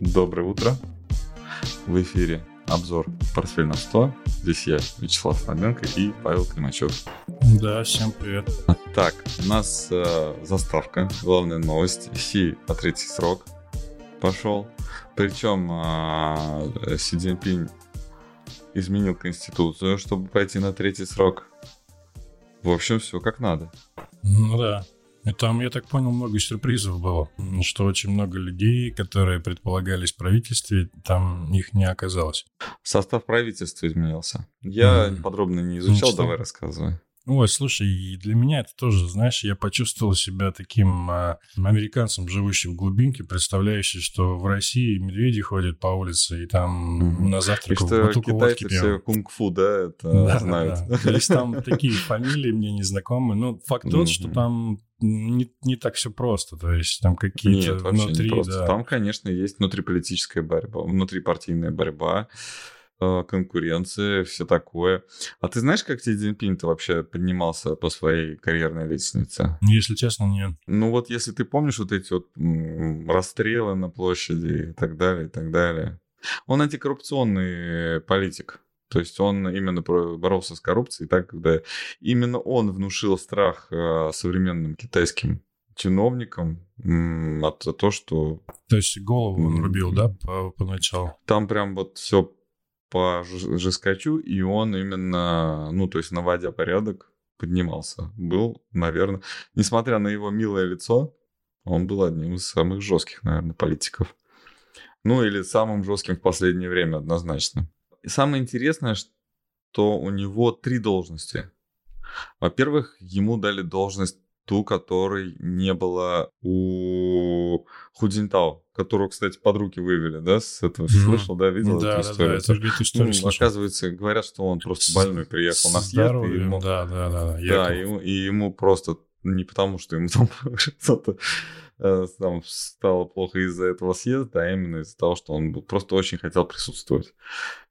Доброе утро. В эфире обзор «Портфель на 100». Здесь я, Вячеслав Слабенко и Павел Климачев. Да, всем привет. Так, у нас э, заставка, главная новость. Си по третий срок пошел. Причем э, Си Цзиньпинь изменил конституцию, чтобы пойти на третий срок. В общем, все как надо. Ну да. И там, я так понял, много сюрпризов было. Что очень много людей, которые предполагались в правительстве, там их не оказалось. Состав правительства изменился. Я mm. подробно не изучал, ну, давай рассказывай. Ой, слушай, и для меня это тоже, знаешь, я почувствовал себя таким э, американцем, живущим в глубинке, представляющим, что в России медведи ходят по улице, и там mm-hmm. на завтрак и что бутылку водки все кунг-фу, да, это да, знают. Да, да. То есть там такие фамилии мне незнакомые. Ну, факт тот, что там не, не так все просто. То есть там какие-то Нет, внутри... Не да. Там, конечно, есть внутриполитическая борьба, внутрипартийная борьба. Э, конкуренция, все такое. А ты знаешь, как Си Цзиньпинь-то вообще поднимался по своей карьерной лестнице? Если честно, нет. Ну вот если ты помнишь вот эти вот расстрелы на площади и так далее, и так далее. Он антикоррупционный политик. То есть он именно боролся с коррупцией, так, когда именно он внушил страх э, современным китайским чиновникам от того, что... То есть голову он рубил, да, по, поначалу? Там прям вот все по жескачу, и он именно, ну, то есть наводя порядок, поднимался. Был, наверное, несмотря на его милое лицо, он был одним из самых жестких, наверное, политиков. Ну, или самым жестким в последнее время, однозначно. И самое интересное, что у него три должности. Во-первых, ему дали должность ту, которой не было у Худзинтао, которую, кстати, под руки вывели, да, с этого mm-hmm. слышал, да, видел да, эту да, историю? Да, это, эту историю ну, оказывается, говорят, что он просто больной приехал на съезд, и ему, да, да, да, да, и ему, и ему просто не потому, что ему там что-то э, там стало плохо из-за этого съезда, а именно из-за того, что он был, просто очень хотел присутствовать.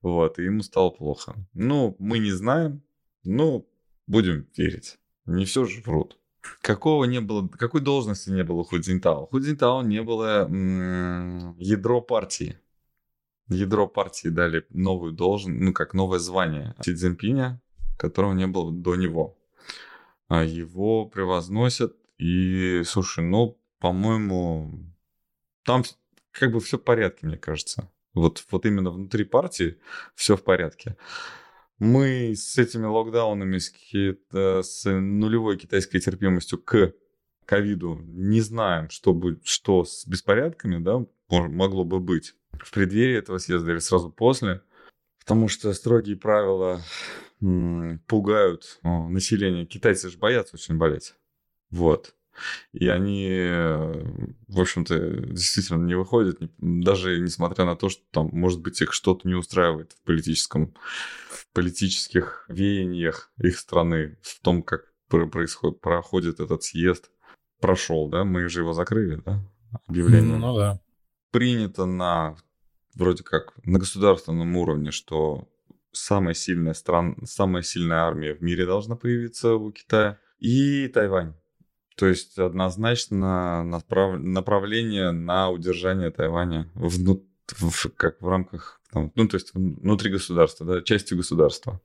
Вот, и ему стало плохо. Ну, мы не знаем, но будем верить. Не все же врут. Какого не было, какой должности не было у Худзинтао? У Худзинтао не было ядро партии. Ядро партии дали новую должность, ну как новое звание Си Цзиньпиня, которого не было до него. А его превозносят, и, слушай, ну, по-моему, там как бы все в порядке, мне кажется. Вот, вот именно внутри партии все в порядке. Мы с этими локдаунами, с, с нулевой китайской терпимостью к ковиду не знаем, что, будет, что с беспорядками да, могло бы быть в преддверии этого съезда или сразу после. Потому что строгие правила пугают население. Китайцы же боятся очень болеть. Вот. И они, э, в общем-то, действительно не выходят, даже несмотря на то, что там, может быть, их что-то не устраивает в политическом, в политических веяниях их страны, в том, как происходит, проходит этот съезд. Прошел, да? Мы же его закрыли, да? Объявление. Ну да. Принято на вроде как на государственном уровне, что самая сильная страна, самая сильная армия в мире должна появиться у Китая. И Тайвань. То есть однозначно направ... направление на удержание Тайваня внут... в... как в рамках, там, ну то есть внутри государства, да, части государства.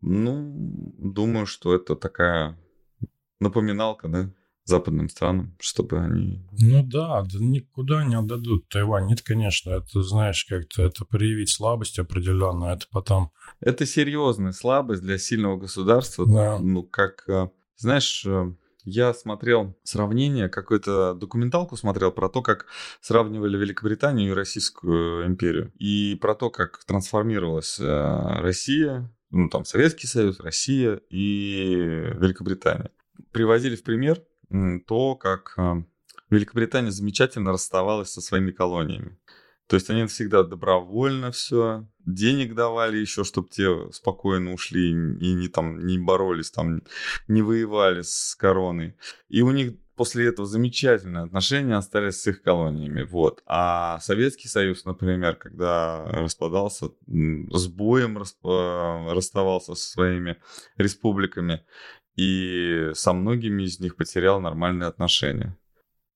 Ну, думаю, что это такая напоминалка, да, западным странам, чтобы они... Ну да, да никуда не отдадут Тайвань. Нет, конечно, это, знаешь, как-то это проявить слабость определенную, это потом... Это серьезная слабость для сильного государства. Да. Ну, как, э, знаешь, э, я смотрел сравнение, какую-то документалку смотрел про то, как сравнивали Великобританию и Российскую империю. И про то, как трансформировалась э, Россия, ну там Советский Союз, Россия и Великобритания. Приводили в пример то, как э, Великобритания замечательно расставалась со своими колониями. То есть они всегда добровольно все, денег давали еще, чтобы те спокойно ушли и не там не боролись, там не воевали с короной. И у них после этого замечательные отношения остались с их колониями. Вот. А Советский Союз, например, когда распадался, с боем расставался со своими республиками и со многими из них потерял нормальные отношения.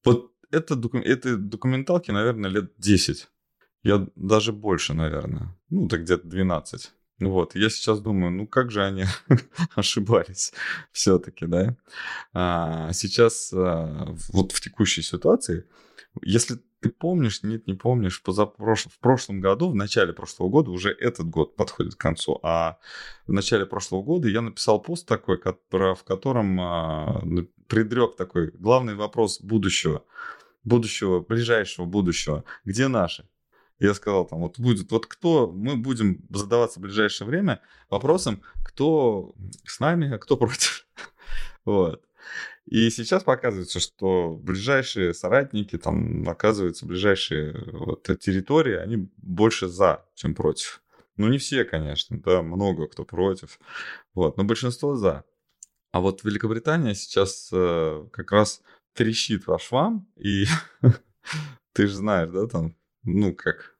Вот это, доку... это документалки, наверное, лет 10. Я даже больше, наверное. Ну, так где-то 12. Вот, я сейчас думаю, ну как же они ошибались все-таки, да? А, сейчас а, вот в текущей ситуации, если ты помнишь, нет, не помнишь, позапрош... в прошлом году, в начале прошлого года, уже этот год подходит к концу, а в начале прошлого года я написал пост такой, в котором а, предрек такой главный вопрос будущего, будущего, ближайшего будущего, где наши? Я сказал, там, вот будет, вот кто, мы будем задаваться в ближайшее время вопросом, кто с нами, а кто против. Вот. И сейчас показывается, что ближайшие соратники, там, оказывается, ближайшие вот, территории, они больше за, чем против. Ну, не все, конечно, да, много кто против. Вот, но большинство за. А вот Великобритания сейчас э, как раз трещит по швам, и ты же знаешь, да, там, ну, как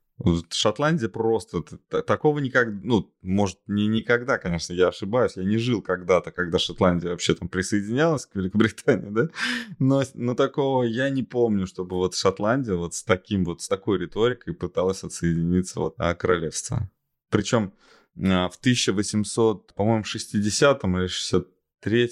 Шотландия просто такого никогда, ну, может, не никогда, конечно, я ошибаюсь, я не жил когда-то, когда Шотландия вообще там присоединялась к Великобритании, да, но, но такого я не помню, чтобы вот Шотландия вот с таким вот, с такой риторикой пыталась отсоединиться от а, королевства. Причем а, в 1800, по-моему, 60 или 63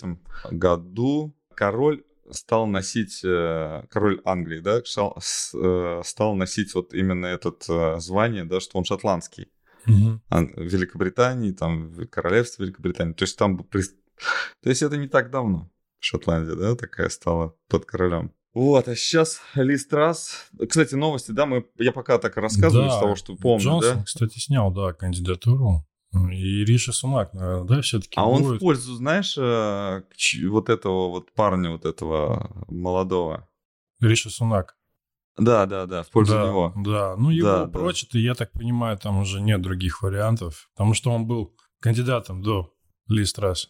году король стал носить, э, король Англии, да, стал, э, стал носить вот именно этот э, звание, да, что он шотландский. Угу. Великобритании, там, королевство Великобритании. То есть там... То есть это не так давно Шотландия, да, такая стала под королем. Вот, а сейчас Ли Страс. Кстати, новости, да, мы, я пока так рассказываю да, с того, что помню, Джонсон, да? кстати, снял, да, кандидатуру и Риша Сунак, наверное, да, все-таки. А будет. он в пользу, знаешь, э, вот этого вот парня, вот этого молодого. Риша Сунак. Да, да, да, в пользу да, него. Да, ну его да, прочит, да. и я так понимаю, там уже нет других вариантов, потому что он был кандидатом до Ли Страс.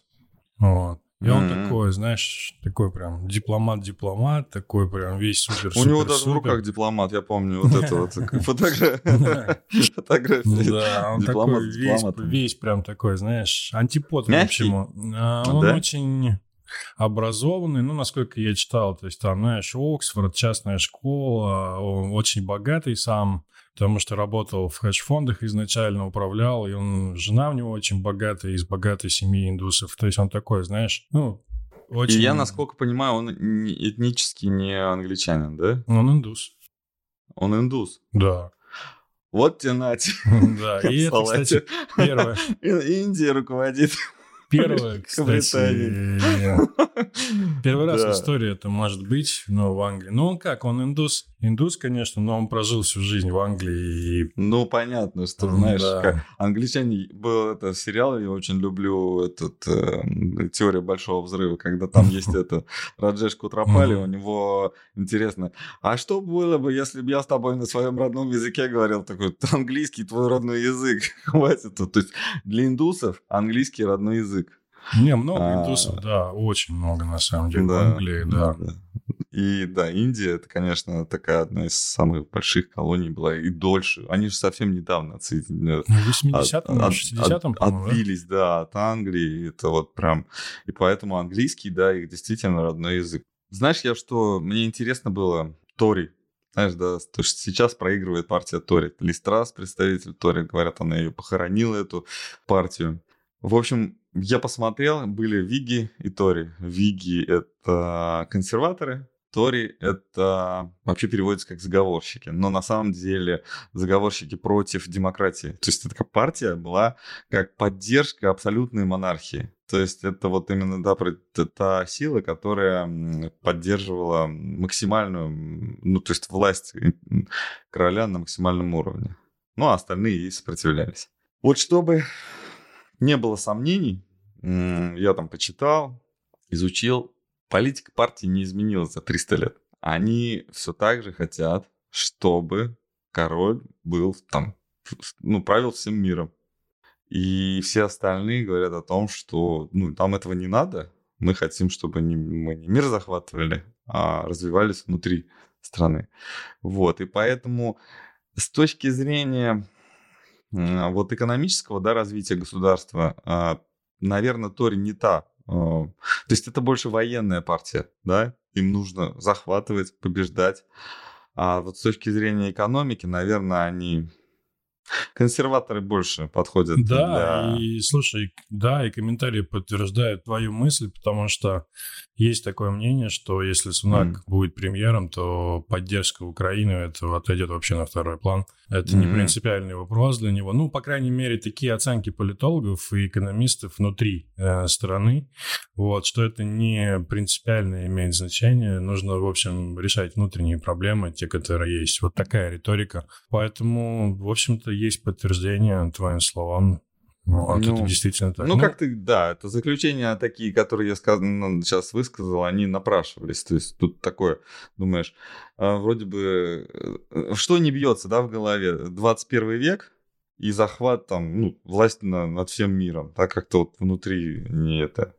Вот. И он mm-hmm. такой, знаешь, такой прям дипломат-дипломат, такой прям весь супер У него даже в руках дипломат, я помню, вот это вот фотография. Да, он такой весь прям такой, знаешь, антипод, в общем. А, он очень образованный, ну, насколько я читал, то есть там, знаешь, Оксфорд, частная школа, он очень богатый сам, потому что работал в хедж-фондах изначально, управлял, и он, жена у него очень богатая, из богатой семьи индусов. То есть он такой, знаешь, ну, очень... И я, насколько понимаю, он этнически не англичанин, да? Он индус. Он индус? Да. Вот тебе нате. Да, и это, кстати, первое. Индия руководит Первое, кстати. Первый раз в истории это может быть, но в Англии. Ну, он как, он индус. Индус, конечно, но он прожил всю жизнь в Англии. И... Ну, понятно, что, знаешь, да. как англичане... Был это сериал, я очень люблю этот э, «Теория большого взрыва», когда там есть это Раджеш Кутрапали, у него интересно, а что было бы, если бы я с тобой на своем родном языке говорил такой, английский твой родной язык, хватит. То есть для индусов английский родной язык. Не, много а, индусов, да, очень много на самом деле да, в Англии, да. да. И да, Индия, это, конечно, такая одна из самых больших колоний была и дольше. Они же совсем недавно отсоединились. Ну, в 80-м, 60-м, от, Отбились, да, от Англии. Это вот прям... И поэтому английский, да, их действительно родной язык. Знаешь, я что, мне интересно было, Тори, знаешь, да, то, что сейчас проигрывает партия Тори. Листрас, представитель Тори, говорят, она ее похоронила, эту партию. В общем, я посмотрел, были Виги и Тори. Виги — это консерваторы, Тори — это вообще переводится как заговорщики, но на самом деле заговорщики против демократии. То есть эта партия была как поддержка абсолютной монархии. То есть это вот именно да, та сила, которая поддерживала максимальную, ну то есть власть короля на максимальном уровне. Ну а остальные ей сопротивлялись. Вот чтобы не было сомнений, я там почитал, изучил, политика партии не изменилась за 300 лет. Они все так же хотят, чтобы король был там, ну, правил всем миром. И все остальные говорят о том, что ну, там этого не надо. Мы хотим, чтобы не, мы не мир захватывали, а развивались внутри страны. Вот. И поэтому с точки зрения вот экономического да, развития государства, а, наверное, Тори не та а, то есть это больше военная партия, да? им нужно захватывать, побеждать. А вот с точки зрения экономики, наверное, они Консерваторы больше подходят. Да, для... и слушай, да, и комментарии подтверждают твою мысль, потому что есть такое мнение, что если Сунак mm. будет премьером, то поддержка Украины это отойдет вообще на второй план. Это mm-hmm. не принципиальный вопрос для него. Ну, по крайней мере, такие оценки политологов и экономистов внутри э, страны, вот, что это не принципиально имеет значение. Нужно, в общем, решать внутренние проблемы, те, которые есть. Вот такая риторика. Поэтому, в общем-то, есть подтверждение твоим словам. Вот, ну, это действительно так. Ну, ну, как ты, да, это заключения такие, которые я сказ... ну, сейчас высказал, они напрашивались. То есть тут такое, думаешь, а, вроде бы, э, что не бьется, да, в голове? 21 век и захват там, ну, власть на, над всем миром, так как-то вот внутри не это.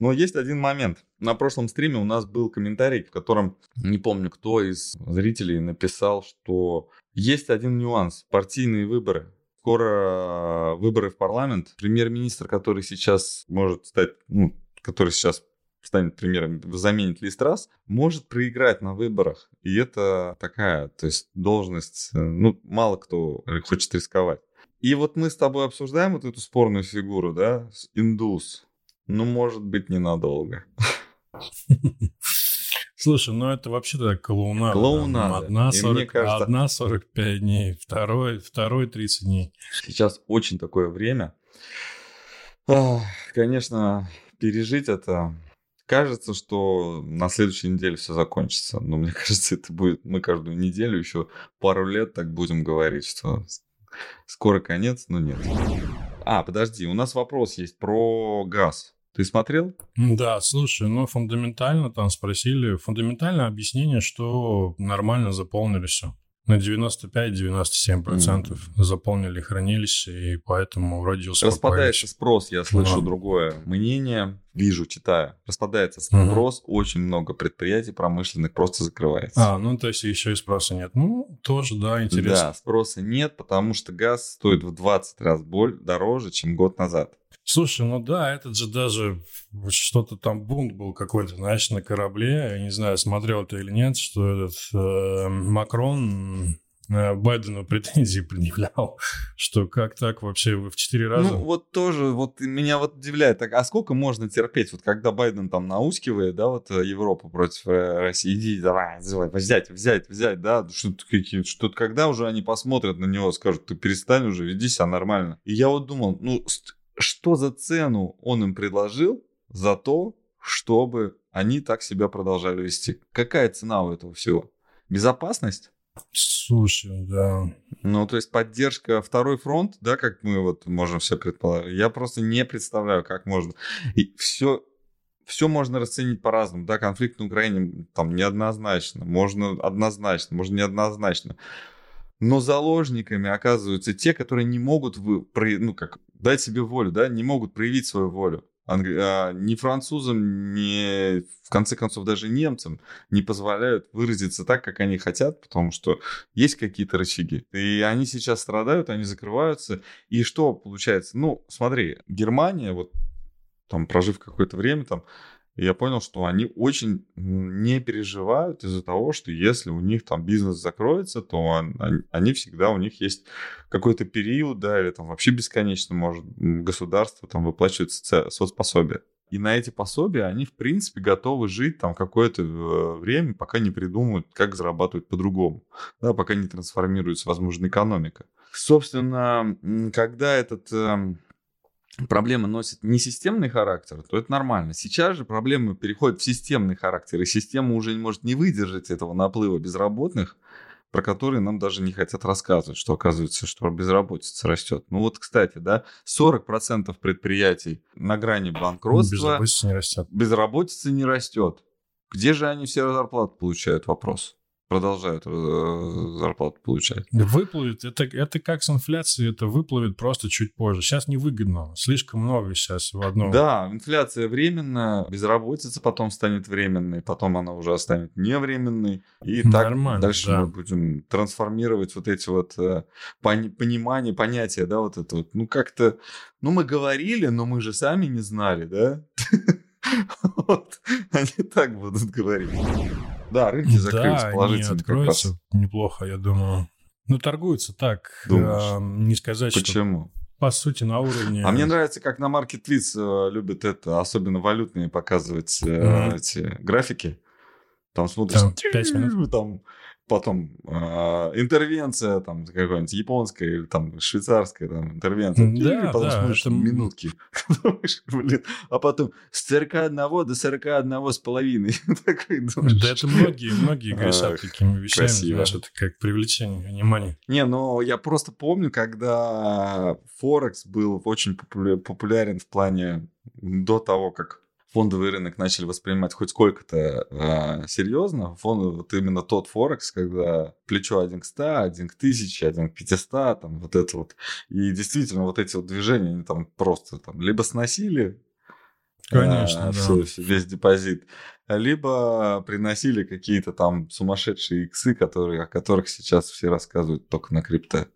Но есть один момент. На прошлом стриме у нас был комментарий, в котором, не помню, кто из зрителей написал, что есть один нюанс. Партийные выборы. Скоро выборы в парламент. Премьер-министр, который сейчас может стать, ну, который сейчас станет премьером, заменит Листрас, может проиграть на выборах. И это такая, то есть должность, э, ну, мало кто хочет рисковать. И вот мы с тобой обсуждаем вот эту спорную фигуру, да, индус. Ну, может быть, ненадолго. Слушай, ну это вообще так клоунада. Клоунада. Одна, 40, кажется... одна 45 дней, второй, второй 30 дней. Сейчас очень такое время. Конечно, пережить это... Кажется, что на следующей неделе все закончится. Но мне кажется, это будет... Мы каждую неделю еще пару лет так будем говорить, что скоро конец, но нет. А, подожди, у нас вопрос есть про газ. Ты смотрел? Да, слушай, ну фундаментально там спросили, фундаментальное объяснение, что нормально заполнили все. На 95-97% mm. заполнили хранилище, и поэтому успокоились. Распадается спрос, я слышу да. другое мнение, вижу, читаю. Распадается спрос, mm очень много предприятий промышленных просто закрывается. А, ну то есть еще и спроса нет. Ну, тоже, да, интересно. Да, спроса нет, потому что газ стоит в 20 раз боль, дороже, чем год назад. Слушай, ну да, этот же даже что-то там бунт был какой-то, знаешь, на корабле. Я не знаю, смотрел ты или нет, что этот э, Макрон Байдену претензии предъявлял, что как так вообще вы в четыре раза... Ну вот тоже, вот меня вот удивляет, так, а сколько можно терпеть, вот когда Байден там наускивает, да, вот э, Европу против э, России, иди, давай, давай, взять, взять, взять, да, что-то какие что когда уже они посмотрят на него, скажут, ты перестань уже, веди себя нормально. И я вот думал, ну, что за цену он им предложил за то, чтобы они так себя продолжали вести? Какая цена у этого всего? Безопасность? Слушай, да. Ну, то есть поддержка второй фронт, да, как мы вот можем все предположить. Я просто не представляю, как можно. И все, все можно расценить по-разному. Да, конфликт на Украине там неоднозначно. Можно однозначно, можно неоднозначно. Но заложниками оказываются те, которые не могут вы, ну, как, дать себе волю, да, не могут проявить свою волю. Англи... А, ни французам, ни, в конце концов, даже немцам не позволяют выразиться так, как они хотят, потому что есть какие-то рычаги. И они сейчас страдают, они закрываются. И что получается? Ну, смотри, Германия, вот там, прожив какое-то время, там, и я понял, что они очень не переживают из-за того, что если у них там бизнес закроется, то он, они всегда, у них есть какой-то период, да, или там вообще бесконечно может государство там выплачивает соцпособие. И на эти пособия они, в принципе, готовы жить там какое-то э, время, пока не придумают, как зарабатывать по-другому, да, пока не трансформируется, возможно, экономика. Собственно, когда этот эм, проблема носит не системный характер, то это нормально. Сейчас же проблема переходит в системный характер, и система уже не может не выдержать этого наплыва безработных, про которые нам даже не хотят рассказывать, что оказывается, что безработица растет. Ну вот, кстати, да, 40% предприятий на грани банкротства. Безработица не растет. Безработица не растет. Где же они все зарплату получают? Вопрос продолжают э, зарплату получать. Выплывет, это, это как с инфляцией, это выплывет просто чуть позже. Сейчас невыгодно, слишком много сейчас в одном. Да, инфляция временная, безработица потом станет временной, потом она уже станет невременной. И Нормально, так дальше да. мы будем трансформировать вот эти вот э, понимания, понятия, да, вот это вот. Ну как-то, ну мы говорили, но мы же сами не знали, да? Вот. Они так будут говорить. Да, рынки закрылись да, положительно. Они откроются неплохо, я думаю. Ну, торгуются так. Думаешь? Э, не сказать, Почему? что по сути, на уровне... А мне нравится, как на Marketwiz э, любят это, особенно валютные, показывать mm-hmm. эти графики. Там смотришь... Там 5 минут. Там потом э, интервенция там какая-нибудь японская или там швейцарская там интервенция, да, потом да, смотришь это... минутки, блин, а потом с 41 до 41 с половиной. да это многие, многие грешат такими вещами, знаешь, это как привлечение внимания. Не, но я просто помню, когда Форекс был очень популярен в плане до того, как фондовый рынок начали воспринимать хоть сколько-то э, серьезно, фонд, вот именно тот Форекс, когда плечо один к 100, один к 1000, один к 500, там вот это вот. И действительно вот эти вот движения, они там просто там либо сносили Конечно, а, да. все, весь депозит. Либо приносили какие-то там сумасшедшие иксы, которые, о которых сейчас все рассказывают только на крипто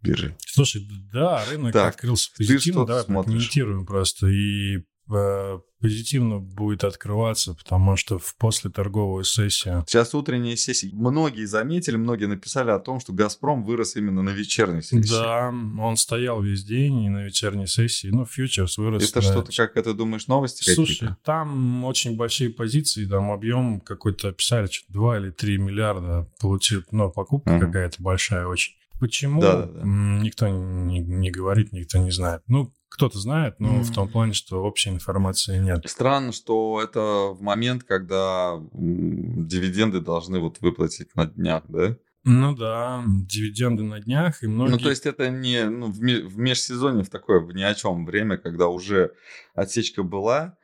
бирже. Слушай, да, рынок так, открылся позитивно, да, комментируем просто. И позитивно будет открываться, потому что в после торговой сессии... Сейчас утренняя сессия. Многие заметили, многие написали о том, что «Газпром» вырос именно на вечерней сессии. Да, он стоял весь день и на вечерней сессии. Ну, фьючерс вырос. Это на... что-то, как это думаешь, новости Слушай, какие-то? там очень большие позиции, там объем какой-то описали, что 2 или 3 миллиарда получил, но покупка uh-huh. какая-то большая очень. Почему? Да, да, да. Никто не, не говорит, никто не знает. Ну, кто-то знает, но mm. в том плане, что общей информации нет. Странно, что это в момент, когда дивиденды должны вот выплатить на днях, да? Ну да, дивиденды на днях и многие... Ну то есть это не ну, в, в межсезонье, в такое в ни о чем время, когда уже отсечка была,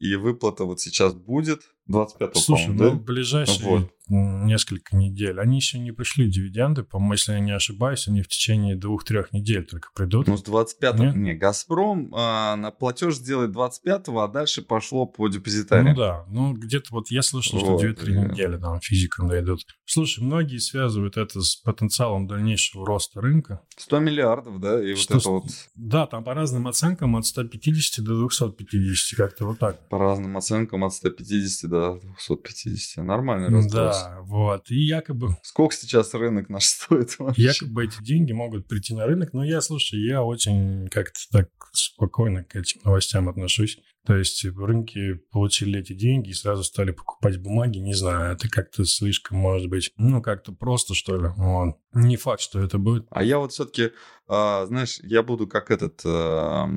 и выплата вот сейчас будет, 25 Слушай, ну, да? ближайшие вот. несколько недель. Они еще не пришли, дивиденды, по-моему, если я не ошибаюсь, они в течение двух-трех недель только придут. Ну, с 25-го. Не, не Газпром а, на платеж сделает 25-го, а дальше пошло по депозитариям. Ну да, ну где-то вот я слышал, вот, что 2-3 да. недели там физикам дойдут. Слушай, многие связывают это с потенциалом дальнейшего роста рынка. 100 миллиардов, да? И что, вот это вот... Да, там по разным оценкам от 150 до 250, как-то вот так. По разным оценкам от 150 до до 250. Нормальный разброс. Да, вот. И якобы... Сколько сейчас рынок наш стоит вообще? Якобы эти деньги могут прийти на рынок. Но я, слушай, я очень как-то так спокойно к этим новостям отношусь. То есть рынки получили эти деньги и сразу стали покупать бумаги. Не знаю, это как-то слишком, может быть, ну, как-то просто, что ли. Вот. Не факт, что это будет. А я вот все-таки, а, знаешь, я буду как этот, а,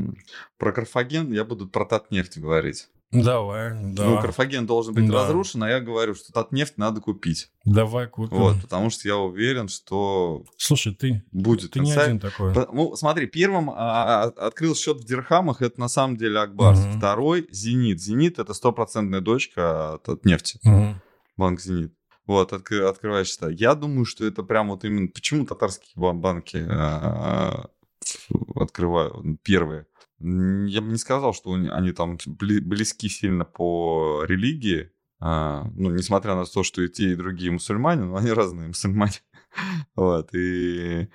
про Карфаген, я буду про Татнефть говорить. Давай, да. Ну, Карфаген должен быть да. разрушен, а я говорю, что от нефть надо купить. Давай купим. Вот, потому что я уверен, что Слушай, ты будет. Ты не один такой. Ну, смотри, первым а, а, открыл счет в Дирхамах, это на самом деле Акбарс. Угу. Второй Зенит. Зенит это стопроцентная дочка от, от нефти. Угу. Банк Зенит. Вот, откры, открываешь счета. Я думаю, что это прям вот именно... Почему татарские банки а, а, открывают первые? Я бы не сказал, что они там близки сильно по религии. А, ну, несмотря на то, что и те, и другие мусульмане, но они разные мусульмане. вот, и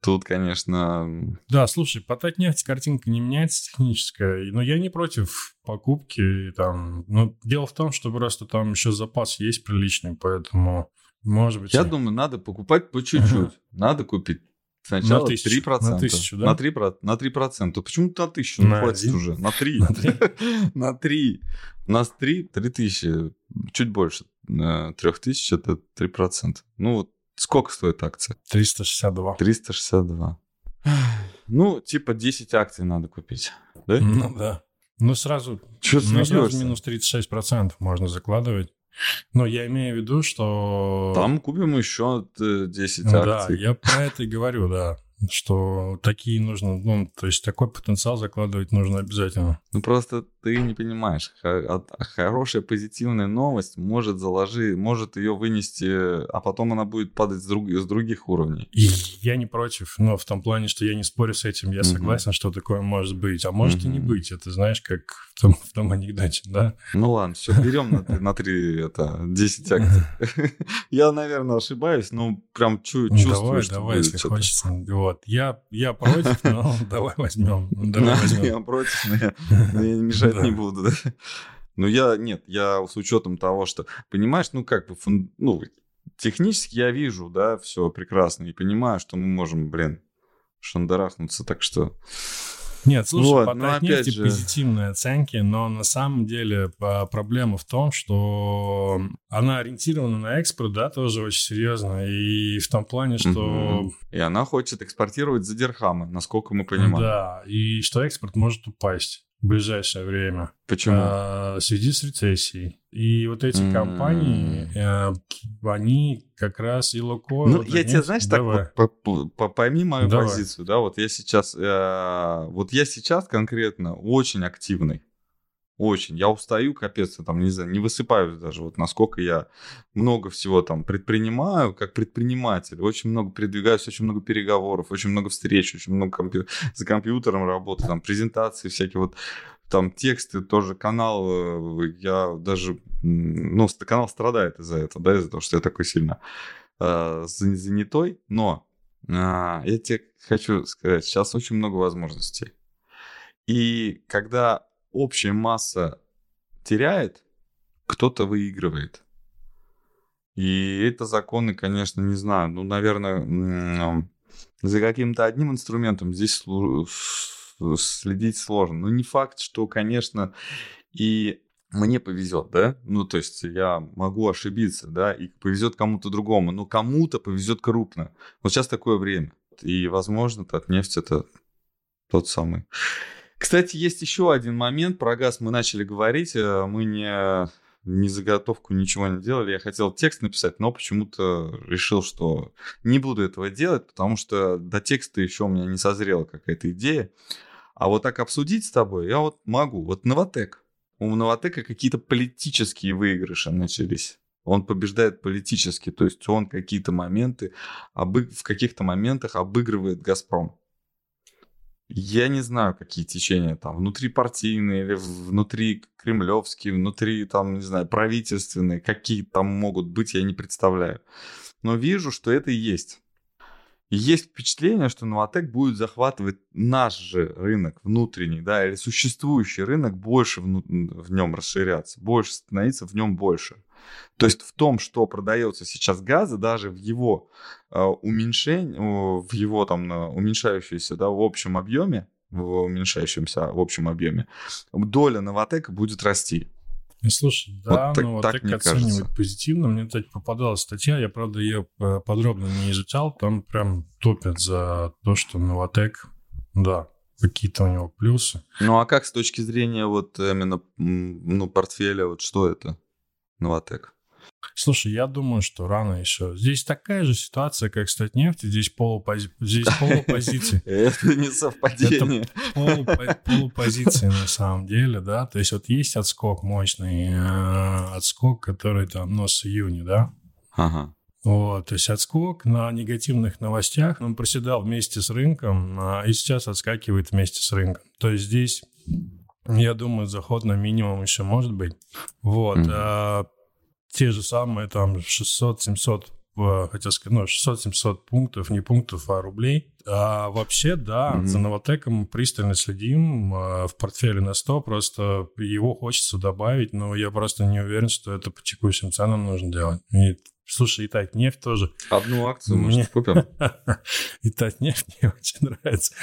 тут, конечно... Да, слушай, по нефть картинка не меняется техническая, но я не против покупки. Там. Но дело в том, что просто там еще запас есть приличный, поэтому, может быть... Я думаю, надо покупать по чуть-чуть. Надо купить Сначала на тысячу, 3%. На тысячу, да? На 3%. На 3%. Почему на тысячу? На ну, хватит один? уже. На 3. На 3. на 3. У нас 3, 3 тысячи. Чуть больше. 3 тысяч это 3%. Ну вот сколько стоит акция? 362. 362. Ну, типа 10 акций надо купить. Да? Ну да. Ну сразу, ну, сразу минус 36% можно закладывать. Но я имею в виду, что... Там купим еще 10 ну, акций. Да, я про это и говорю, да что такие нужно, ну, то есть такой потенциал закладывать нужно обязательно. Ну, просто ты не понимаешь, хорошая позитивная новость может заложить, может ее вынести, а потом она будет падать с, друг, с других уровней. И я не против, но в том плане, что я не спорю с этим, я согласен, угу. что такое может быть, а может угу. и не быть, это знаешь, как в том, в том анекдоте, да? Ну ладно, все, берем на, на 3, это, 10 акций. Я, наверное, ошибаюсь, но прям чувствую, Давай, давай, если хочется, вот. Я, я против, но давай возьмем. Давай возьмем. Я против, но я мешать не буду. Ну, я, нет, я с учетом того, что, понимаешь, ну, как бы, ну, технически я вижу, да, все прекрасно, и понимаю, что мы можем, блин, шандарахнуться, так что... Нет, слушай, вот, по Татнефти же... позитивные оценки, но на самом деле проблема в том, что она ориентирована на экспорт, да, тоже очень серьезно, и в том плане, что... Угу. И она хочет экспортировать за дирхамы, насколько мы понимаем. Да, и что экспорт может упасть в ближайшее время. Почему? А, в связи с рецессией. И вот эти mm-hmm. компании, э, они как раз и Лукойл... Ну, я тебе, знаешь, давай. так, вот, пойми мою давай. позицию, да, вот я сейчас, э, вот я сейчас конкретно очень активный. Очень. Я устаю, капец, я там, не знаю, не высыпаюсь даже, вот насколько я много всего там предпринимаю, как предприниматель. Очень много передвигаюсь, очень много переговоров, очень много встреч, очень много компью... за компьютером работы, там, презентации всякие вот там тексты, тоже канал, э, я даже, ну, канал страдает из-за этого, да, из-за того, что я такой сильно э, занятой, но э, я тебе хочу сказать, сейчас очень много возможностей. И когда общая масса теряет, кто-то выигрывает. И это законы, конечно, не знаю. Ну, наверное, за каким-то одним инструментом здесь следить сложно. Но не факт, что, конечно, и мне повезет, да? Ну, то есть я могу ошибиться, да, и повезет кому-то другому, но кому-то повезет крупно. Вот сейчас такое время. И, возможно, от нефть это тот самый кстати, есть еще один момент. Про газ мы начали говорить. Э, мы не, не заготовку, ничего не делали. Я хотел текст написать, но почему-то решил, что не буду этого делать, потому что до текста еще у меня не созрела какая-то идея. А вот так обсудить с тобой я вот могу. Вот Новотек. У Новотека какие-то политические выигрыши начались. Он побеждает политически, то есть он какие-то моменты, в каких-то моментах обыгрывает Газпром. Я не знаю, какие течения там, внутрипартийные или внутри кремлевские, внутри там, не знаю, правительственные, какие там могут быть, я не представляю. Но вижу, что это и есть. Есть впечатление, что Новотек будет захватывать наш же рынок внутренний, да, или существующий рынок, больше в, в нем расширяться, больше становиться в нем больше. То есть в том, что продается сейчас газа, даже в его э, уменьшении, в его там уменьшающемся, да, в общем объеме, в уменьшающемся в общем объеме, доля Новотека будет расти. Слушай, да, вот так, Новотек так оценивает кажется. позитивно. Мне, кстати, попадалась статья, я, правда, ее э, подробно не изучал, там прям топят за то, что Новотек, да, какие-то у него плюсы. Ну, а как с точки зрения вот именно ну, портфеля, вот что это? Новотек? Слушай, я думаю, что рано еще. Здесь такая же ситуация, как стать нефти. Здесь, полупози... Здесь полупозиции. Это не совпадение. Это полупозиции на самом деле, да. То есть вот есть отскок мощный, э, отскок, который там, ну, с июня, да. Ага. Вот, то есть отскок на негативных новостях, он проседал вместе с рынком, а, и сейчас отскакивает вместе с рынком. То есть здесь я думаю, заход на минимум еще может быть. Вот. Mm-hmm. Те же самые там 600-700 э, хотел сказать, ну, 600-700 пунктов, не пунктов, а рублей. А вообще, да, mm-hmm. за Новотеком пристально следим а, в портфеле на 100, просто его хочется добавить, но я просто не уверен, что это по текущим ценам нужно делать. И Слушай, и Татнефть тоже. Одну акцию, может, мне... купим? и Татнефть мне очень нравится.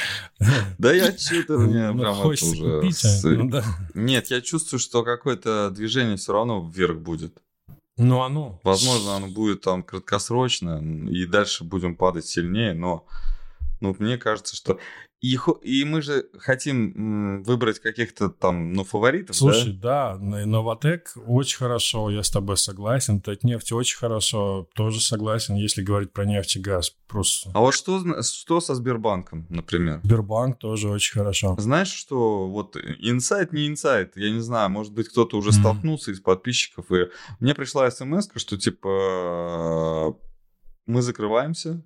Да я что-то мне ну, прям это уже... Купить, а? ну, да. Нет, я чувствую, что какое-то движение все равно вверх будет. Ну, оно. Возможно, оно будет там краткосрочно, и дальше будем падать сильнее, но ну, мне кажется, что и, и мы же хотим выбрать каких-то там, ну, фаворитов, Слушай, да, да Новотек очень хорошо, я с тобой согласен. Татнефть очень хорошо, тоже согласен, если говорить про нефть и газ. Просто... А вот что, что со Сбербанком, например? Сбербанк тоже очень хорошо. Знаешь, что вот инсайт не инсайт, я не знаю, может быть, кто-то уже mm-hmm. столкнулся из подписчиков, и мне пришла смс что типа мы закрываемся,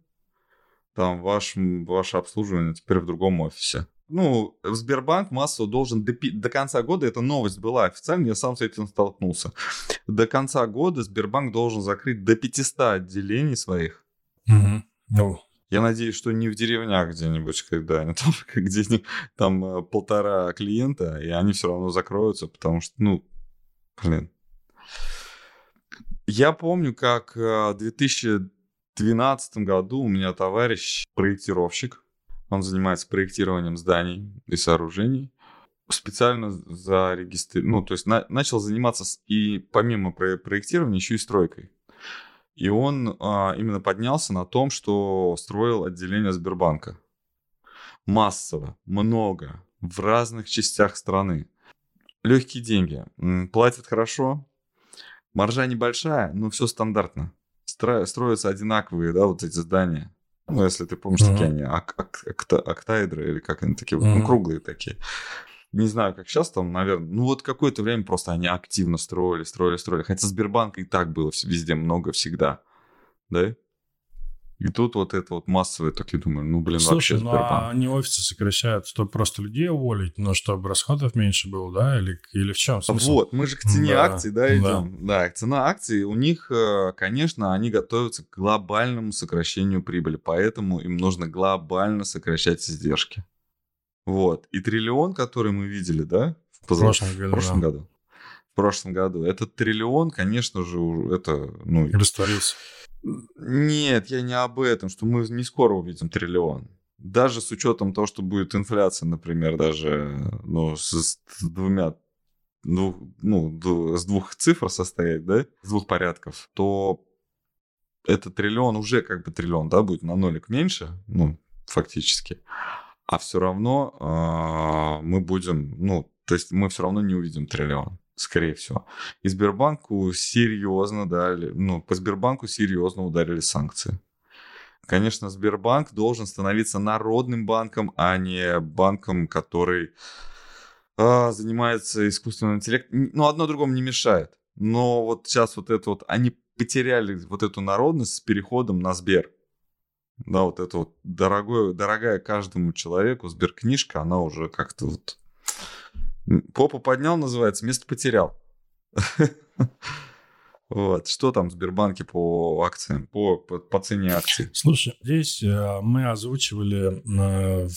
там ваш, ваше обслуживание теперь в другом офисе. Ну, Сбербанк массово должен до, до конца года, эта новость была официально, я сам с этим столкнулся. До конца года Сбербанк должен закрыть до 500 отделений своих. Угу. Ну, я надеюсь, что не в деревнях где-нибудь, когда они там, где там э, полтора клиента, и они все равно закроются, потому что, ну, Блин. Я помню, как в 2012 году у меня товарищ, проектировщик, он занимается проектированием зданий и сооружений, специально зарегистрировал, ну, то есть на, начал заниматься с, и помимо про проектирования еще и стройкой. И он а, именно поднялся на том, что строил отделение Сбербанка. Массово, много, в разных частях страны. Легкие деньги, платят хорошо, маржа небольшая, но все стандартно. Стро, строятся одинаковые, да, вот эти здания. Ну, если ты помнишь, uh-huh. такие они, ак- ак- акта- октаэдры или как они такие, uh-huh. ну, круглые такие не знаю, как сейчас там, наверное, ну вот какое-то время просто они активно строили, строили, строили. Хотя Сбербанка и так было везде много всегда, да? И тут вот это вот массовое, так я думаю, ну, блин, Слушай, вообще Сбербанк. ну, а они офисы сокращают, чтобы просто людей уволить, но чтобы расходов меньше было, да? Или, или в чем смысл? Вот, мы же к цене да, акций, да, идем. Да. да, цена акций, у них, э, конечно, они готовятся к глобальному сокращению прибыли, поэтому им нужно глобально сокращать издержки. Вот. И триллион, который мы видели, да, в, поза... в прошлом, году, в прошлом да. году. В прошлом году. Этот триллион, конечно же, это... Ну, Растворился. Нет, я не об этом, что мы не скоро увидим триллион. Даже с учетом того, что будет инфляция, например, даже ну, с, с двумя двух, ну, с двух цифр состоять, да, с двух порядков, то этот триллион уже как бы триллион, да, будет на нолик меньше, ну, фактически а все равно э, мы будем, ну, то есть мы все равно не увидим триллион, скорее всего. И Сбербанку серьезно дали, ну, по Сбербанку серьезно ударили санкции. Конечно, Сбербанк должен становиться народным банком, а не банком, который э, занимается искусственным интеллектом. Ну, одно другому не мешает. Но вот сейчас вот это вот, они потеряли вот эту народность с переходом на Сбер. Да, вот это вот дорогое, дорогая каждому человеку сберкнижка, она уже как-то вот... Попу поднял, называется, место потерял. Вот. Что там в Сбербанке по акциям, по, по, по цене акций? Слушай, здесь э, мы озвучивали, э,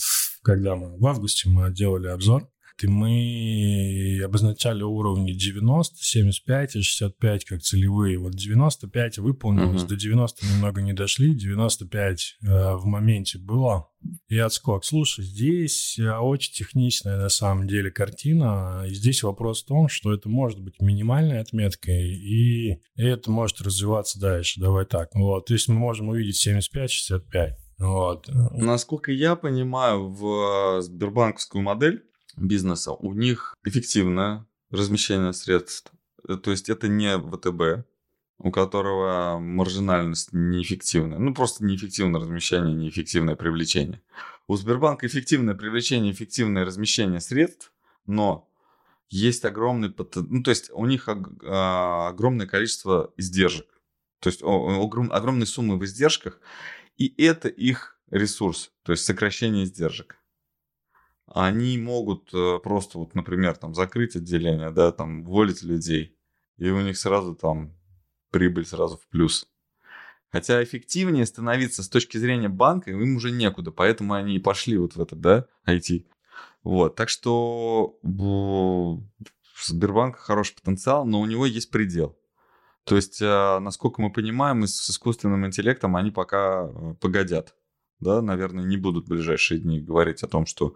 когда мы в августе мы делали обзор и мы обозначали уровни 90, 75 и 65 как целевые. Вот 95 выполнилось, uh-huh. до 90 немного не дошли, 95 э, в моменте было. И отскок. Слушай, здесь э, очень техничная на самом деле картина. И здесь вопрос в том, что это может быть минимальной отметкой, и это может развиваться дальше. Давай так. Вот. То есть мы можем увидеть 75-65. Вот. Насколько я понимаю, в Сбербанковскую модель бизнеса, у них эффективное размещение средств. Э, то есть это не ВТБ, у которого маржинальность неэффективная. Ну, просто неэффективное размещение, неэффективное привлечение. У Сбербанка эффективное привлечение, эффективное размещение средств, но есть огромный... Ну, то есть у них а, огромное количество издержек. То есть огромные суммы в издержках, и это их ресурс, то есть сокращение издержек они могут э, просто, вот, например, там, закрыть отделение, да, там, уволить людей, и у них сразу там прибыль сразу в плюс. Хотя эффективнее становиться с точки зрения банка им уже некуда, поэтому они и пошли вот в это, да, IT. Вот, так что у Сбербанка хороший потенциал, но у него есть предел. То есть, э, насколько мы понимаем, с искусственным интеллектом они пока э, погодят да, наверное, не будут в ближайшие дни говорить о том, что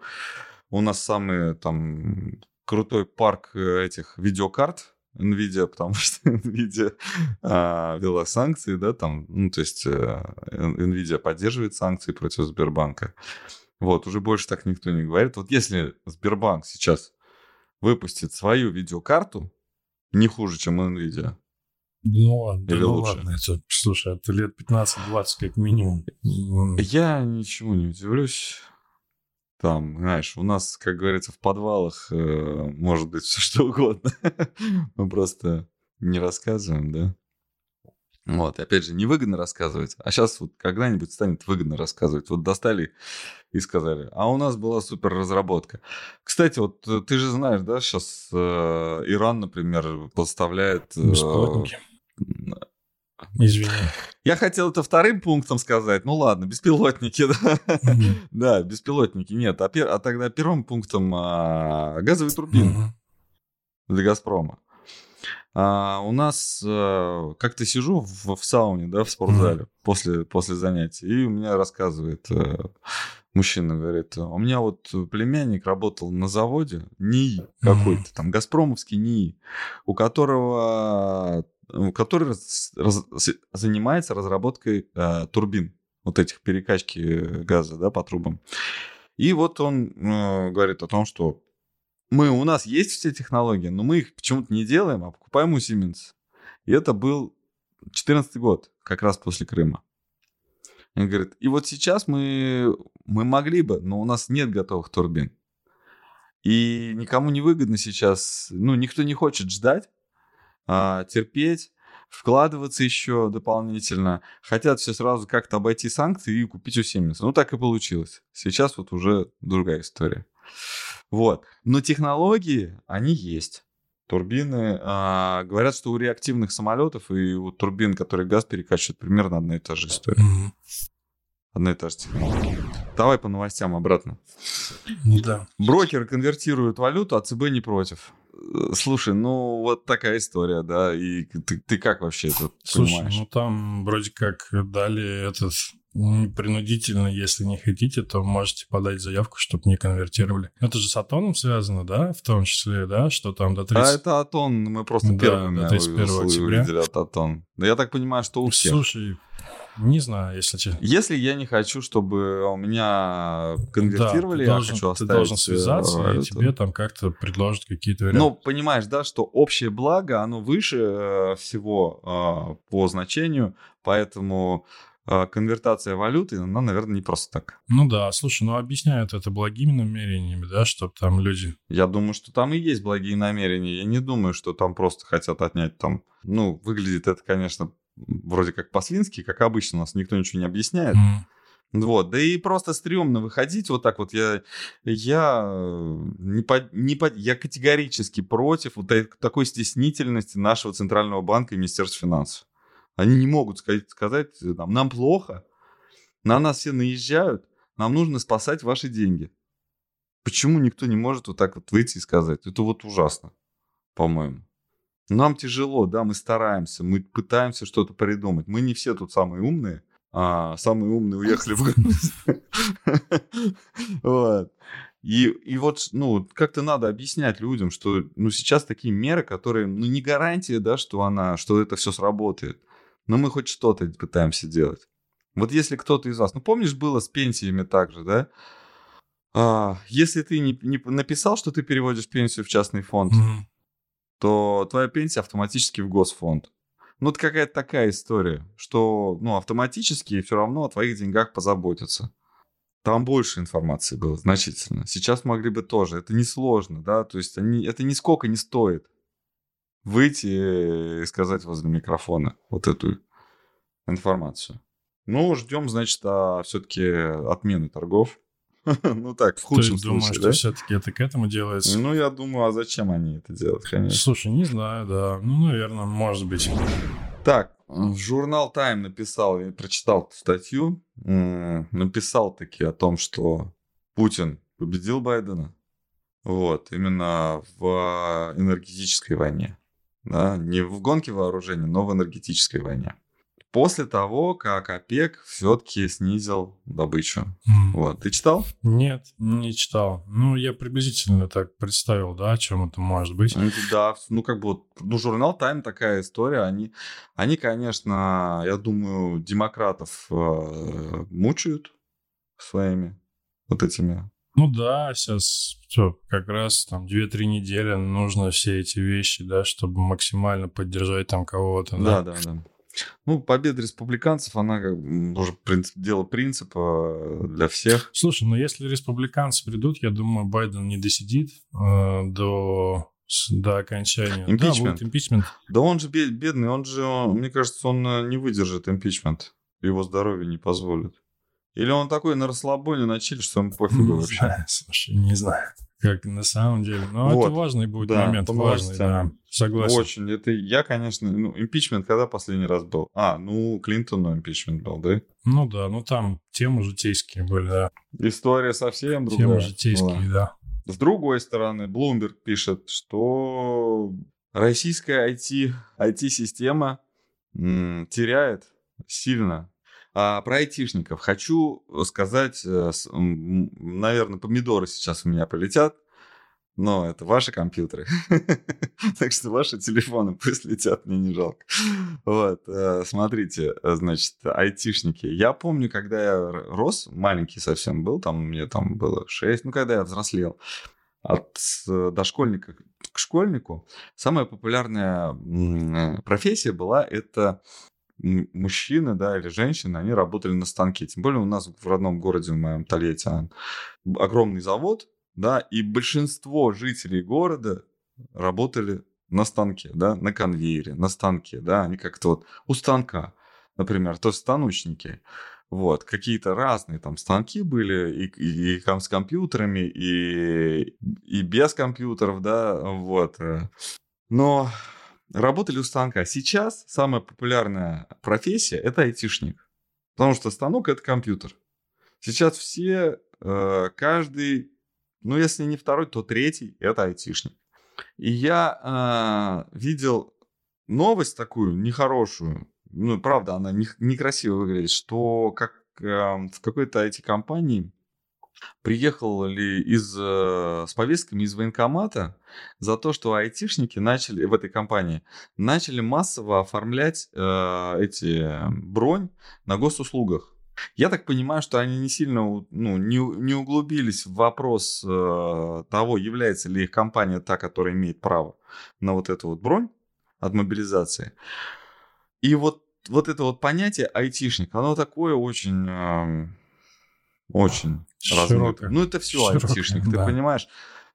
у нас самый там крутой парк э, этих видеокарт NVIDIA, потому что NVIDIA а, вела санкции, да, там, ну, то есть а, NVIDIA поддерживает санкции против Сбербанка. Вот, уже больше так никто не говорит. Вот если Сбербанк сейчас выпустит свою видеокарту, не хуже, чем NVIDIA, ну ладно, Или ну лучше? ладно, это, слушай, это лет 15-20 как минимум. Я ничего не удивлюсь. Там, знаешь, у нас, как говорится, в подвалах э, может быть все что угодно. Мы просто не рассказываем, да? Вот, и опять же, невыгодно рассказывать, а сейчас вот когда-нибудь станет выгодно рассказывать. Вот достали и сказали, а у нас была супер разработка. Кстати, вот э, ты же знаешь, да, сейчас э, Иран, например, поставляет... Э, Бесплатники. Извини. Я хотел это вторым пунктом сказать. Ну ладно, беспилотники, да. Mm-hmm. да, беспилотники. Нет, а, пер... а тогда первым пунктом а, газовые турбины mm-hmm. для Газпрома. А, у нас а, как-то сижу в, в сауне, да, в спортзале mm-hmm. после, после занятий, и у меня рассказывает а, мужчина, говорит, у меня вот племянник работал на заводе НИИ какой-то, там, Газпромовский НИИ, у которого, который раз, раз, занимается разработкой а, турбин, вот этих перекачки газа, да, по трубам. И вот он э, говорит о том, что мы, у нас есть все технологии, но мы их почему-то не делаем, а покупаем у Siemens. И это был 14 год, как раз после Крыма. Он говорит, и вот сейчас мы, мы могли бы, но у нас нет готовых турбин. И никому не выгодно сейчас, ну, никто не хочет ждать, а, терпеть, вкладываться еще дополнительно. Хотят все сразу как-то обойти санкции и купить у Siemens. Ну, так и получилось. Сейчас вот уже другая история. Вот. Но технологии, они есть. Турбины. А, говорят, что у реактивных самолетов и у турбин, которые газ перекачивают, примерно одна и та же история. Mm-hmm. Одна и та же технология. Давай по новостям обратно. Да. Брокеры конвертируют валюту, а ЦБ не против. Э, слушай, ну вот такая история, да. И ты, ты как вообще это Слушай, понимаешь? ну там вроде как дали этот принудительно, если не хотите, то можете подать заявку, чтобы не конвертировали. Это же с Атоном связано, да, в том числе, да, что там до 30... А это Атон, мы просто да, первыми до 31 октября. увидели от Атон. Да я так понимаю, что у всех. Слушай, не знаю, если честно. Если я не хочу, чтобы у меня конвертировали, да, я должен, хочу оставить... Ты должен связаться, валюту. и тебе там как-то предложат какие-то варианты. Ну, понимаешь, да, что общее благо, оно выше э, всего э, по значению, поэтому а, конвертация валюты, она, наверное, не просто так. Ну да, слушай, ну объясняют это благими намерениями, да, чтобы там люди... Я думаю, что там и есть благие намерения. Я не думаю, что там просто хотят отнять там... Ну, выглядит это, конечно, вроде как по-свински, как обычно, у нас никто ничего не объясняет. Mm. Вот, да и просто стрёмно выходить вот так вот. Я, я, не по, не по, я категорически против вот такой стеснительности нашего Центрального банка и Министерства финансов. Они не могут сказать, сказать нам, нам плохо, на нас все наезжают, нам нужно спасать ваши деньги. Почему никто не может вот так вот выйти и сказать? Это вот ужасно, по-моему. Нам тяжело, да, мы стараемся, мы пытаемся что-то придумать. Мы не все тут самые умные, а самые умные уехали в Вот. И, и вот, ну, как-то надо объяснять людям, что, ну, сейчас такие меры, которые, ну, не гарантия, да, что она, что это все сработает но мы хоть что-то пытаемся делать. Вот если кто-то из вас, ну помнишь, было с пенсиями также, да? А, если ты не, не написал, что ты переводишь пенсию в частный фонд, mm-hmm. То твоя пенсия автоматически в госфонд. Ну, это какая-то такая история, что ну, автоматически все равно о твоих деньгах позаботятся. Там больше информации было значительно. Сейчас могли бы тоже. Это несложно, да, то есть они, это нисколько не стоит выйти и сказать возле микрофона вот эту информацию. Ну, ждем, значит, а все-таки отмены торгов. ну так, в худшем Ты думаешь, случае, что все-таки это к этому делается? Ну, я думаю, а зачем они это делают, конечно. Слушай, не знаю, да. Ну, наверное, может быть. Так, журнал Time написал, я прочитал статью, написал таки о том, что Путин победил Байдена. Вот, именно в энергетической войне да, не в гонке вооружений, но в энергетической войне. После того, как ОПЕК все-таки снизил добычу. Mm. Вот. Ты читал? Нет, не читал. Ну, я приблизительно так представил, да, о чем это может быть. Ну, да, ну, как бы, вот, ну, журнал Time такая история. Они, они конечно, я думаю, демократов э, мучают своими вот этими ну да, сейчас все, как раз там 2-3 недели нужно все эти вещи, да, чтобы максимально поддержать там кого-то. Да, да, да. да. Ну, победа республиканцев, она как уже принцип, дело принципа для всех. Слушай, ну если республиканцы придут, я думаю, Байден не досидит э, до до окончания. Импичмент. Да, будет импичмент. Да он же бедный, он же, он, мне кажется, он э, не выдержит импичмент. Его здоровье не позволит. Или он такой на расслабоне, на чили, что ему пофигу вообще? Знаю, слушай, не знаю. Как на самом деле. Но вот. это важный будет да, момент, важный, да. Согласен. Очень. Это я, конечно, ну, импичмент когда последний раз был? А, ну, Клинтону импичмент был, да? Ну да, ну там темы житейские были, да. История совсем другая. Темы житейские, была. да. С другой стороны, Bloomberg пишет, что российская IT, IT-система м, теряет сильно. А про айтишников хочу сказать, э, наверное, помидоры сейчас у меня полетят, но это ваши компьютеры. так что ваши телефоны пусть летят, мне не жалко. Вот, э, смотрите, э, значит, айтишники. Я помню, когда я рос, маленький совсем был, там мне там было 6, ну, когда я взрослел, от дошкольника к школьнику, самая популярная профессия была это мужчины, да, или женщины, они работали на станке. Тем более у нас в родном городе, в моем Тольятти, огромный завод, да, и большинство жителей города работали на станке, да, на конвейере, на станке, да, они как-то вот у станка, например, то есть станочники. Вот, какие-то разные там станки были, и, и, и с компьютерами, и, и без компьютеров, да, вот. Э. Но работали у станка. Сейчас самая популярная профессия – это айтишник. Потому что станок – это компьютер. Сейчас все, э, каждый, ну, если не второй, то третий – это айтишник. И я э, видел новость такую нехорошую, ну, правда, она не, некрасиво выглядит, что как э, в какой-то IT-компании приехал ли из, э, с повестками из военкомата за то, что айтишники начали в этой компании начали массово оформлять э, эти бронь на госуслугах. Я так понимаю, что они не сильно ну, не, не углубились в вопрос э, того, является ли их компания та, которая имеет право на вот эту вот бронь от мобилизации. И вот, вот это вот понятие айтишник, оно такое очень, э, очень размытое. Ну, это все Широко, айтишник, да. ты понимаешь?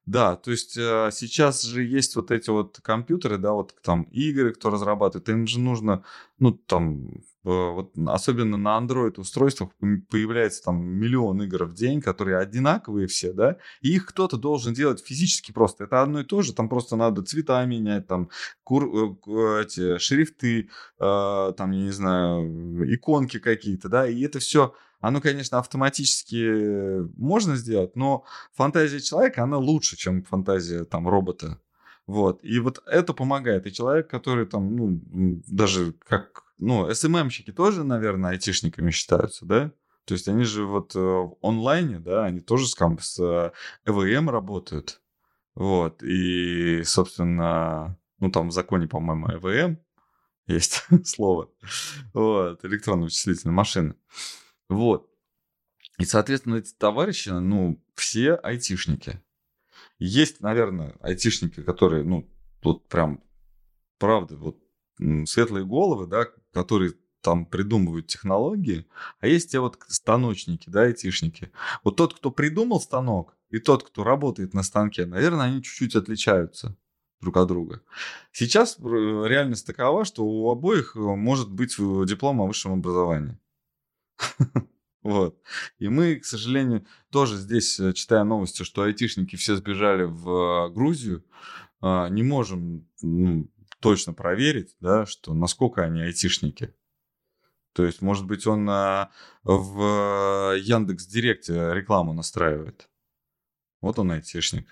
Да, то есть э, сейчас же есть вот эти вот компьютеры, да, вот там игры, кто разрабатывает, им же нужно, ну, там, вот, особенно на Android устройствах появляется там миллион игр в день, которые одинаковые все, да, и их кто-то должен делать физически просто. Это одно и то же, там просто надо цвета менять, там кур, э, эти шрифты, э, там, я не знаю, иконки какие-то, да, и это все оно, конечно, автоматически можно сделать, но фантазия человека, она лучше, чем фантазия там робота. Вот. И вот это помогает. И человек, который там, ну, даже как, ну, СММщики тоже, наверное, айтишниками считаются, да? То есть они же вот э, в онлайне, да, они тоже с, с ЭВМ работают. Вот. И, собственно, ну, там в законе, по-моему, ЭВМ есть слово. Вот. Электронно-вычислительная машина. Вот. И, соответственно, эти товарищи, ну, все айтишники. Есть, наверное, айтишники, которые, ну, тут прям, правда, вот светлые головы, да, которые там придумывают технологии, а есть те вот станочники, да, айтишники. Вот тот, кто придумал станок, и тот, кто работает на станке, наверное, они чуть-чуть отличаются друг от друга. Сейчас реальность такова, что у обоих э, может быть диплом о высшем образовании. Вот. И мы, к сожалению, тоже здесь, э, читая новости, что айтишники все сбежали в э, Грузию, а, не можем ну, точно проверить, да, что насколько они айтишники. То есть, может быть, он на, в Яндекс Директе рекламу настраивает. Вот он айтишник.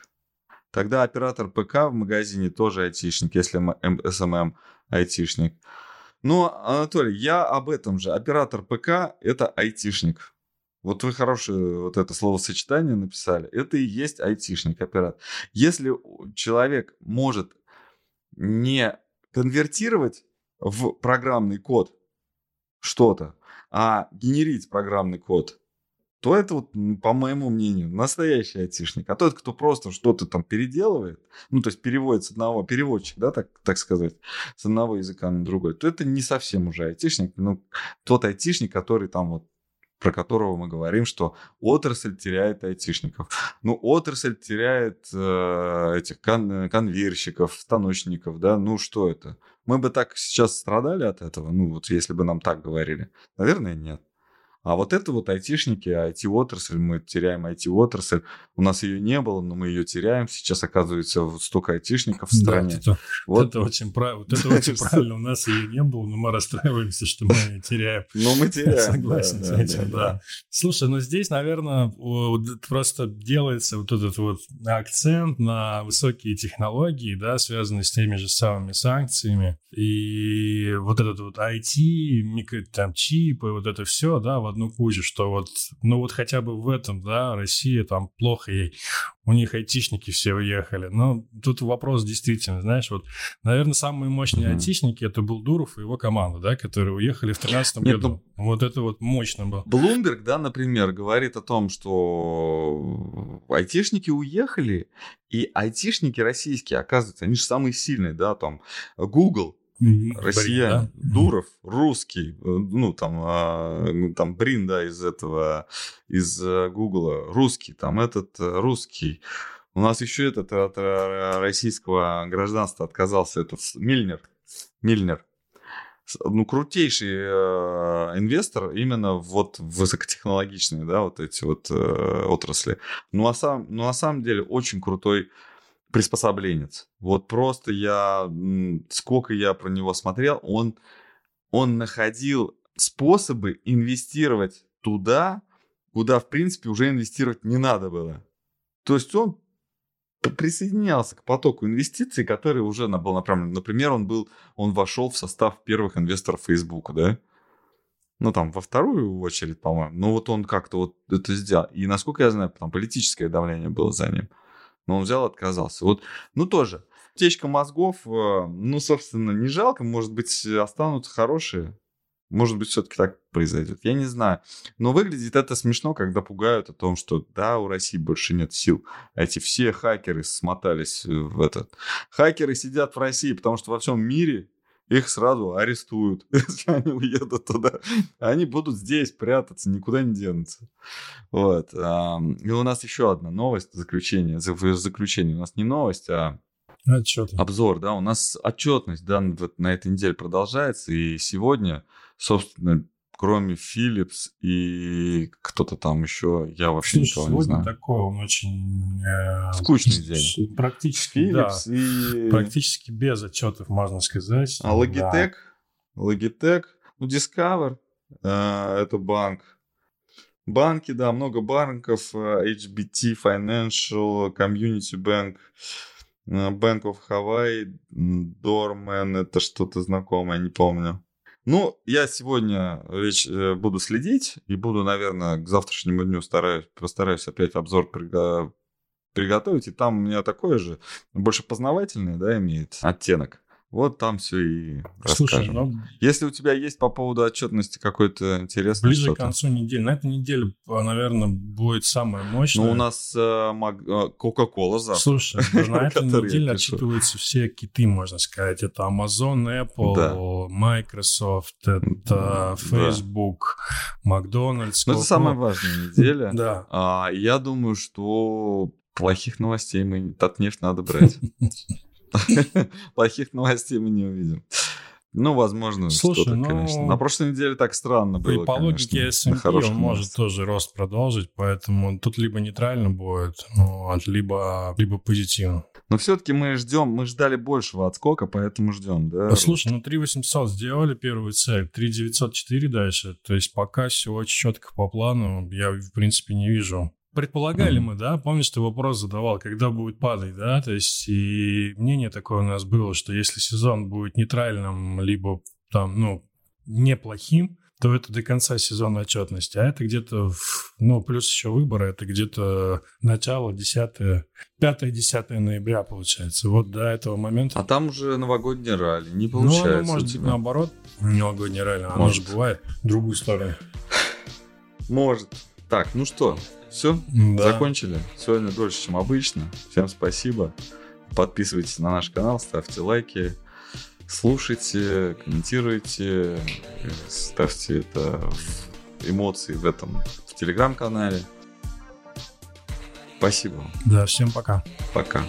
Тогда оператор ПК в магазине тоже айтишник, если SMM айтишник. Но, Анатолий, я об этом же. Оператор ПК – это айтишник. Вот вы хорошее вот это словосочетание написали. Это и есть айтишник, оператор. Если человек может не конвертировать в программный код что-то, а генерить программный код, то это, вот, по моему мнению, настоящий айтишник. А тот, кто просто что-то там переделывает, ну, то есть переводит с одного, переводчик, да, так, так сказать, с одного языка на другой, то это не совсем уже айтишник. Ну, тот айтишник, который там вот про которого мы говорим, что отрасль теряет айтишников. Ну, отрасль теряет э, этих кон- конвейерщиков, станочников, да, ну что это? Мы бы так сейчас страдали от этого, ну вот если бы нам так говорили? Наверное, нет. А вот это вот айтишники, IT-отрасль, мы теряем IT-отрасль. У нас ее не было, но мы ее теряем. Сейчас, оказывается, вот столько айтишников в стране. Да, это, вот. это очень, прав... вот это очень правильно. У нас ее не было, но мы расстраиваемся, что мы ее теряем. Ну, мы теряем. Согласен с этим, да. Слушай, ну здесь, наверное, просто делается вот этот вот акцент на высокие технологии, да, связанные с теми же самыми санкциями. И вот этот вот IT, там, чипы, вот это все, да, в одну кучу, что вот, ну вот хотя бы в этом, да, Россия там плохо ей, у них айтишники все уехали. Но тут вопрос действительно, знаешь, вот, наверное, самые мощные mm-hmm. айтишники это был Дуров и его команда, да, которые уехали в 2013 году. Ну, вот это вот мощно было. Блумберг, да, например, говорит о том, что айтишники уехали, и айтишники российские, оказывается, они же самые сильные, да, там, Google, Россияне, да? Дуров, русский, э, ну там, а, там Брин, да, из этого, из э, Гугла, русский, там этот э, русский. У нас еще этот от российского гражданства отказался этот Мильнер, Мильнер. Ну, крутейший э, инвестор именно вот в высокотехнологичные, да, вот эти вот э, отрасли. Ну, а сам, ну, на самом деле очень крутой приспособленец. Вот просто я, сколько я про него смотрел, он, он находил способы инвестировать туда, куда, в принципе, уже инвестировать не надо было. То есть он присоединялся к потоку инвестиций, который уже был направлен. Например, он был, он вошел в состав первых инвесторов Facebook, да? Ну, там, во вторую очередь, по-моему. Но вот он как-то вот это сделал. И, насколько я знаю, там политическое давление было за ним но он взял и отказался. Вот, ну тоже, течка мозгов, э, ну, собственно, не жалко, может быть, останутся хорошие. Может быть, все-таки так произойдет. Я не знаю. Но выглядит это смешно, когда пугают о том, что да, у России больше нет сил. Эти все хакеры смотались в этот. Хакеры сидят в России, потому что во всем мире их сразу арестуют, если они уедут туда. Они будут здесь прятаться, никуда не денутся. Вот. И у нас еще одна новость, заключение. Заключение у нас не новость, а Отчет. Обзор, да, у нас отчетность, да, на этой неделе продолжается, и сегодня, собственно, кроме Philips и кто-то там еще, я вообще Слушай, никого не знаю. такой он очень... Э, Скучный день. Практически, Philips да, и... Практически без отчетов, можно сказать. А Logitech? Да. Logitech, ну, Discover, э, это банк. Банки, да, много банков, э, HBT Financial, Community Bank, э, Bank of Hawaii, Dorman, это что-то знакомое, не помню. Ну, я сегодня речь э, буду следить и буду, наверное, к завтрашнему дню стараюсь, постараюсь опять обзор приго- приготовить. И там у меня такое же, больше познавательный, да, имеет оттенок. Вот там все и Слушай, расскажем. Ну, Если у тебя есть по поводу отчетности какой-то интересный Ближе к концу недели. На этой неделе, наверное, будет самое мощное. Ну, у нас э. Э, Coca-Cola завтра. Слушай, на этой неделе отчитываются все киты, можно сказать. Это Amazon, Apple, Microsoft, это Facebook, Макдональдс. Ну, это самая важная неделя. Да. А, я думаю, что плохих новостей мы Татнефть надо брать. Плохих новостей мы не увидим. Ну, возможно, Слушай, ну, конечно. На прошлой неделе так странно было, По логике S&P он может тоже рост продолжить, поэтому тут либо нейтрально будет, вот, либо, либо позитивно. Но все-таки мы ждем, мы ждали большего отскока, поэтому ждем, да? Слушай, ну 3800 сделали первую цель, 3904 дальше, то есть пока все очень четко по плану, я в принципе не вижу Предполагали мы, да, помнишь, ты вопрос задавал, когда будет падать, да, то есть и мнение такое у нас было, что если сезон будет нейтральным, либо там, ну, неплохим, то это до конца сезона отчетности. А это где-то, ну, плюс еще выборы, это где-то начало 10 5-10 ноября, получается. Вот до этого момента. А там уже новогодний ралли, не получается. Ну, оно может быть наоборот, новогодний ралли, оно может. же бывает в другую сторону. Может. Так, ну что, все, да. закончили. Сегодня дольше, чем обычно. Всем спасибо. Подписывайтесь на наш канал, ставьте лайки, слушайте, комментируйте, ставьте это в эмоции в этом в телеграм-канале. Спасибо. Да, всем пока. Пока.